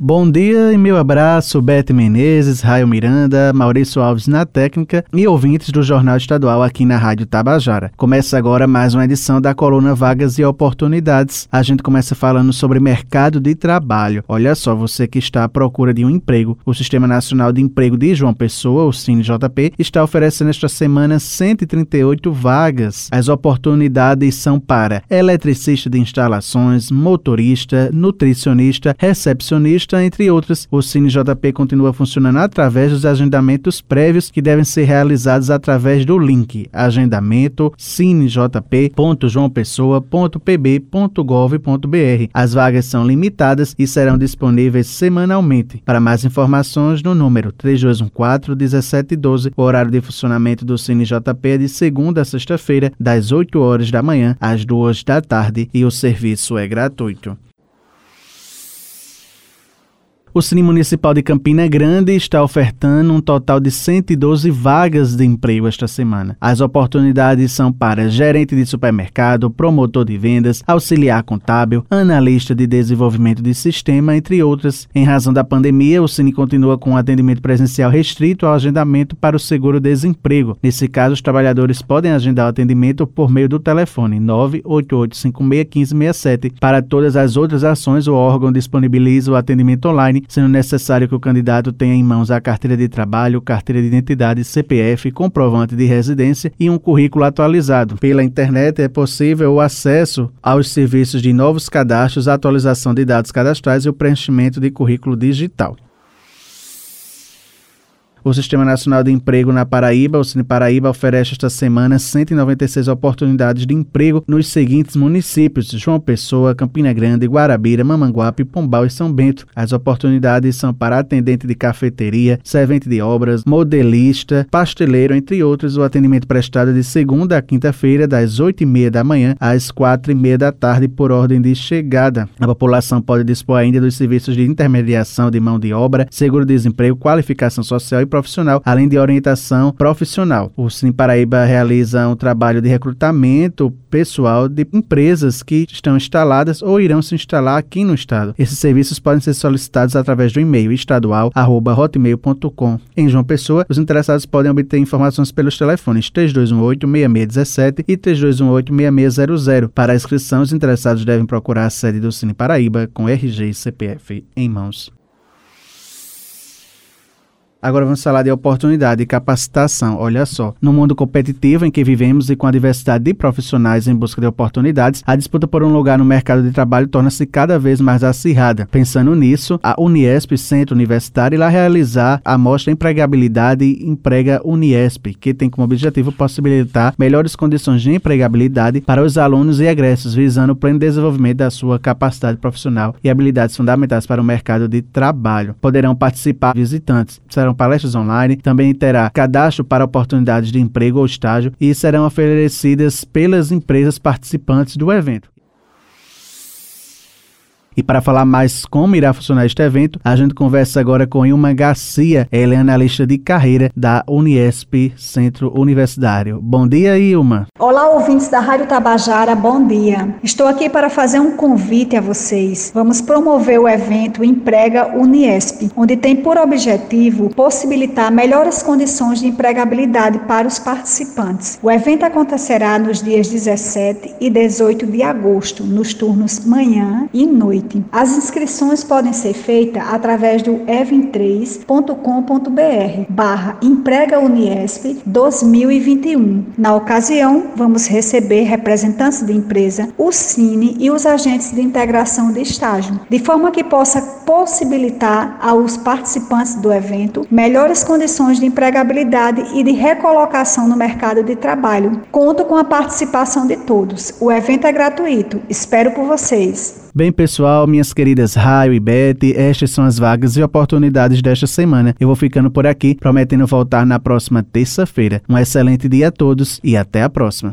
Bom dia e meu abraço, Bete Menezes, Raio Miranda, Maurício Alves na técnica e ouvintes do Jornal Estadual aqui na Rádio Tabajara. Começa agora mais uma edição da coluna Vagas e Oportunidades. A gente começa falando sobre mercado de trabalho. Olha só, você que está à procura de um emprego, o Sistema Nacional de Emprego de João Pessoa, o CineJP, está oferecendo esta semana 138 vagas. As oportunidades são para eletricista de instalações, motorista, nutricionista, recepcionista entre outras. O Cine JP continua funcionando através dos agendamentos prévios que devem ser realizados através do link agendamento cinejp.joaopessoa.pb.gov.br. As vagas são limitadas e serão disponíveis semanalmente. Para mais informações, no número 3214-1712, o horário de funcionamento do Cine JP é de segunda a sexta-feira, das 8 horas da manhã às 2 da tarde e o serviço é gratuito. O Cine Municipal de Campina Grande está ofertando um total de 112 vagas de emprego esta semana. As oportunidades são para gerente de supermercado, promotor de vendas, auxiliar contábil, analista de desenvolvimento de sistema, entre outras. Em razão da pandemia, o Cine continua com um atendimento presencial restrito ao agendamento para o seguro-desemprego. Nesse caso, os trabalhadores podem agendar o atendimento por meio do telefone 988561567. Para todas as outras ações, o órgão disponibiliza o atendimento online sendo necessário que o candidato tenha em mãos a carteira de trabalho, carteira de identidade, CPF, comprovante de residência e um currículo atualizado. Pela internet é possível o acesso aos serviços de novos cadastros, atualização de dados cadastrais e o preenchimento de currículo digital. O Sistema Nacional de Emprego na Paraíba, o Cine Paraíba, oferece esta semana 196 oportunidades de emprego nos seguintes municípios: João Pessoa, Campina Grande, Guarabira, Mamanguape, Pombal e São Bento. As oportunidades são para atendente de cafeteria, servente de obras, modelista, pasteleiro, entre outros. O atendimento prestado de segunda a quinta-feira, das 8h30 da manhã às 4h30 da tarde, por ordem de chegada. A população pode dispor ainda dos serviços de intermediação de mão de obra, seguro-desemprego, qualificação social e profissional, além de orientação profissional. O Sim Paraíba realiza um trabalho de recrutamento pessoal de empresas que estão instaladas ou irão se instalar aqui no estado. Esses serviços podem ser solicitados através do e-mail estadual@hotmail.com. Em João Pessoa, os interessados podem obter informações pelos telefones 3218-6617 e 3218-6600. Para a inscrição, os interessados devem procurar a sede do Cine Paraíba com RG e CPF em mãos. Agora vamos falar de oportunidade e capacitação. Olha só, no mundo competitivo em que vivemos e com a diversidade de profissionais em busca de oportunidades, a disputa por um lugar no mercado de trabalho torna-se cada vez mais acirrada. Pensando nisso, a Uniesp Centro Universitário irá realizar a mostra Empregabilidade Emprega Uniesp, que tem como objetivo possibilitar melhores condições de empregabilidade para os alunos e egressos, visando o pleno desenvolvimento da sua capacidade profissional e habilidades fundamentais para o mercado de trabalho. Poderão participar visitantes. Serão palestras online, também terá cadastro para oportunidades de emprego ou estágio e serão oferecidas pelas empresas participantes do evento. E para falar mais como irá funcionar este evento, a gente conversa agora com Ilma Garcia, ela é analista de carreira da Uniesp Centro Universitário. Bom dia, Ilma. Olá, ouvintes da Rádio Tabajara, bom dia. Estou aqui para fazer um convite a vocês. Vamos promover o evento Emprega Uniesp, onde tem por objetivo possibilitar melhores condições de empregabilidade para os participantes. O evento acontecerá nos dias 17 e 18 de agosto, nos turnos manhã e noite. As inscrições podem ser feitas através do evin3.com.br barra Emprega Uniesp 2021. Na ocasião, vamos receber representantes de empresa, o Cine e os agentes de integração de estágio, de forma que possa possibilitar aos participantes do evento melhores condições de empregabilidade e de recolocação no mercado de trabalho. Conto com a participação de todos. O evento é gratuito. Espero por vocês. Bem, pessoal, minhas queridas Raio e Beth, estas são as vagas e oportunidades desta semana. Eu vou ficando por aqui, prometendo voltar na próxima terça-feira. Um excelente dia a todos e até a próxima.